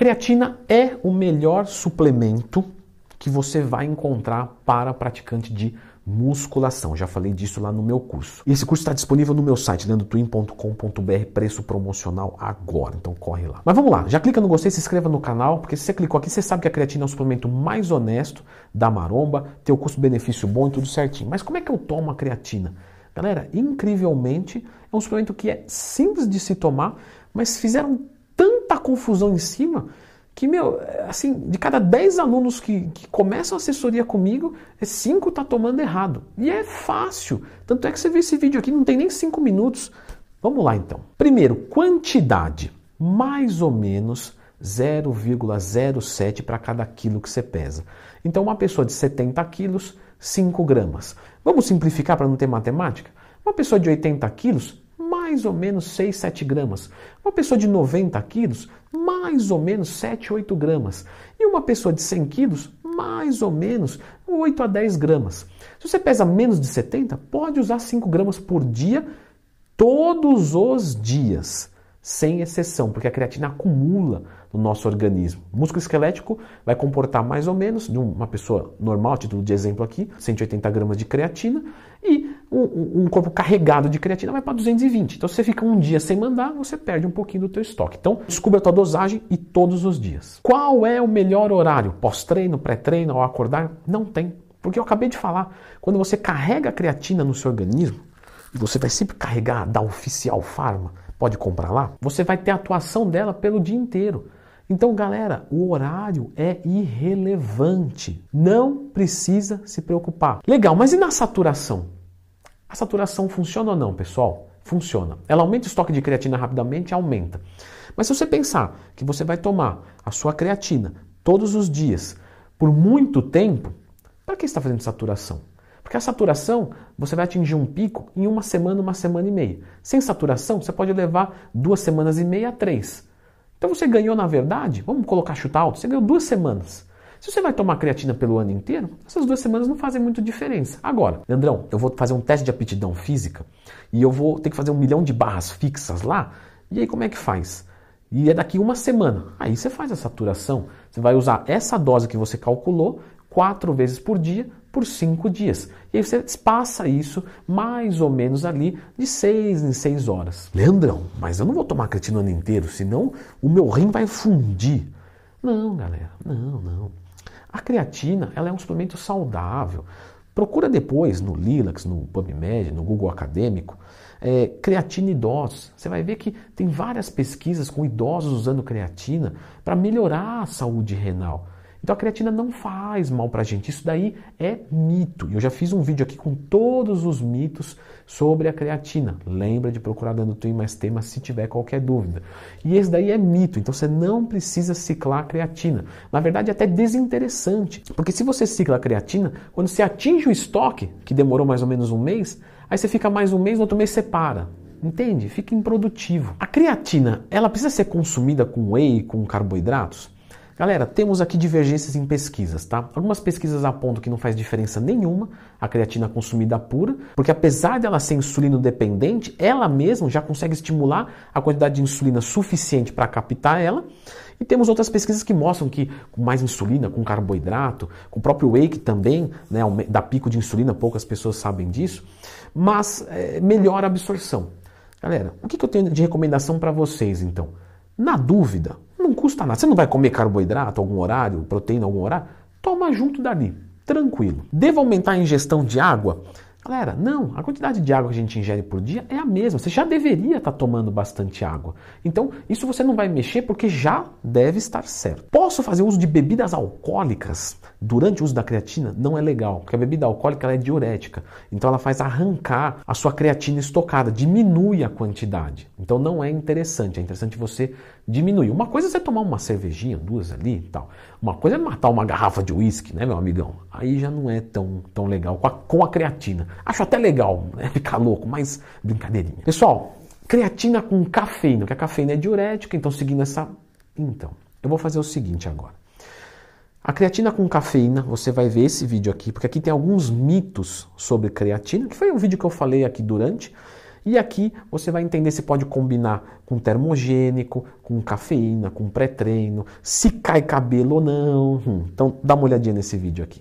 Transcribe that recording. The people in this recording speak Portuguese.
creatina é o melhor suplemento que você vai encontrar para praticante de musculação. Já falei disso lá no meu curso. E esse curso está disponível no meu site, leandrotwin.com.br, preço promocional agora. Então corre lá. Mas vamos lá, já clica no gostei, se inscreva no canal, porque se você clicou aqui, você sabe que a creatina é o suplemento mais honesto da maromba, tem o custo-benefício bom e tudo certinho. Mas como é que eu tomo a creatina? Galera, incrivelmente, é um suplemento que é simples de se tomar, mas fizeram tanta confusão em cima que, meu, assim, de cada 10 alunos que, que começam a assessoria comigo, 5 é tá tomando errado. E é fácil. Tanto é que você vê esse vídeo aqui, não tem nem 5 minutos. Vamos lá então. Primeiro, quantidade. Mais ou menos 0,07 para cada quilo que você pesa. Então, uma pessoa de 70 quilos, 5 gramas. Vamos simplificar para não ter matemática? Uma pessoa de 80 quilos, mais ou menos 6, 7 gramas. Uma pessoa de 90 quilos, mais ou menos 7, 8 gramas. E uma pessoa de 100 quilos, mais ou menos 8 a 10 gramas. Se você pesa menos de 70, pode usar 5 gramas por dia, todos os dias, sem exceção, porque a creatina acumula no nosso organismo. O músculo esquelético vai comportar mais ou menos, de uma pessoa normal, título de exemplo aqui, 180 gramas de creatina, e um, um corpo carregado de creatina vai para 220. Então, se você fica um dia sem mandar, você perde um pouquinho do teu estoque. Então, descubra a tua dosagem e todos os dias. Qual é o melhor horário? Pós-treino, pré-treino, ao acordar? Não tem. Porque eu acabei de falar, quando você carrega a creatina no seu organismo, e você vai sempre carregar da oficial farma, pode comprar lá, você vai ter a atuação dela pelo dia inteiro. Então, galera, o horário é irrelevante. Não precisa se preocupar. Legal, mas e na saturação? A saturação funciona ou não, pessoal? Funciona. Ela aumenta o estoque de creatina rapidamente? Aumenta. Mas se você pensar que você vai tomar a sua creatina todos os dias por muito tempo, para que está fazendo saturação? Porque a saturação você vai atingir um pico em uma semana, uma semana e meia. Sem saturação, você pode levar duas semanas e meia a três. Então você ganhou, na verdade, vamos colocar chutar alto, você ganhou duas semanas. Se você vai tomar creatina pelo ano inteiro, essas duas semanas não fazem muita diferença. Agora, Leandrão, eu vou fazer um teste de aptidão física e eu vou ter que fazer um milhão de barras fixas lá. E aí como é que faz? E é daqui uma semana. Aí você faz a saturação. Você vai usar essa dose que você calculou quatro vezes por dia por cinco dias. E aí você passa isso mais ou menos ali de seis em seis horas. Leandrão, mas eu não vou tomar creatina o ano inteiro, senão o meu rim vai fundir. Não, galera, não, não. A creatina ela é um suplemento saudável. Procura depois no Lilacs, no PubMed, no Google Acadêmico, é, creatina idosos. Você vai ver que tem várias pesquisas com idosos usando creatina para melhorar a saúde renal. Então a creatina não faz mal para a gente. Isso daí é mito. Eu já fiz um vídeo aqui com todos os mitos sobre a creatina. Lembra de procurar dando Twin mais tema se tiver qualquer dúvida. E esse daí é mito. Então você não precisa ciclar a creatina. Na verdade é até desinteressante. Porque se você cicla a creatina, quando você atinge o estoque, que demorou mais ou menos um mês, aí você fica mais um mês, no outro mês você para. Entende? Fica improdutivo. A creatina, ela precisa ser consumida com whey, com carboidratos? Galera, temos aqui divergências em pesquisas, tá? Algumas pesquisas apontam que não faz diferença nenhuma a creatina consumida pura, porque apesar dela ser insulino dependente, ela mesma já consegue estimular a quantidade de insulina suficiente para captar ela. E temos outras pesquisas que mostram que com mais insulina, com carboidrato, com o próprio whey também né, dá pico de insulina, poucas pessoas sabem disso, mas é, melhora a absorção. Galera, o que, que eu tenho de recomendação para vocês então? Na dúvida, custa nada. Você não vai comer carboidrato algum horário, proteína algum horário? Toma junto dali, tranquilo. Devo aumentar a ingestão de água? Galera, não, a quantidade de água que a gente ingere por dia é a mesma. Você já deveria estar tomando bastante água. Então, isso você não vai mexer porque já deve estar certo. Posso fazer uso de bebidas alcoólicas durante o uso da creatina? Não é legal, porque a bebida alcoólica é diurética. Então, ela faz arrancar a sua creatina estocada, diminui a quantidade. Então, não é interessante. É interessante você diminuir. Uma coisa é você tomar uma cervejinha, duas ali e tal. Uma coisa é matar uma garrafa de uísque, né, meu amigão? Aí já não é tão, tão legal com a, com a creatina. Acho até legal né, ficar louco, mas brincadeirinha. Pessoal, creatina com cafeína, que a cafeína é diurética, então seguindo essa. Então, eu vou fazer o seguinte agora. A creatina com cafeína, você vai ver esse vídeo aqui, porque aqui tem alguns mitos sobre creatina, que foi um vídeo que eu falei aqui durante. E aqui você vai entender se pode combinar com termogênico, com cafeína, com pré-treino, se cai cabelo ou não. Hum, então dá uma olhadinha nesse vídeo aqui.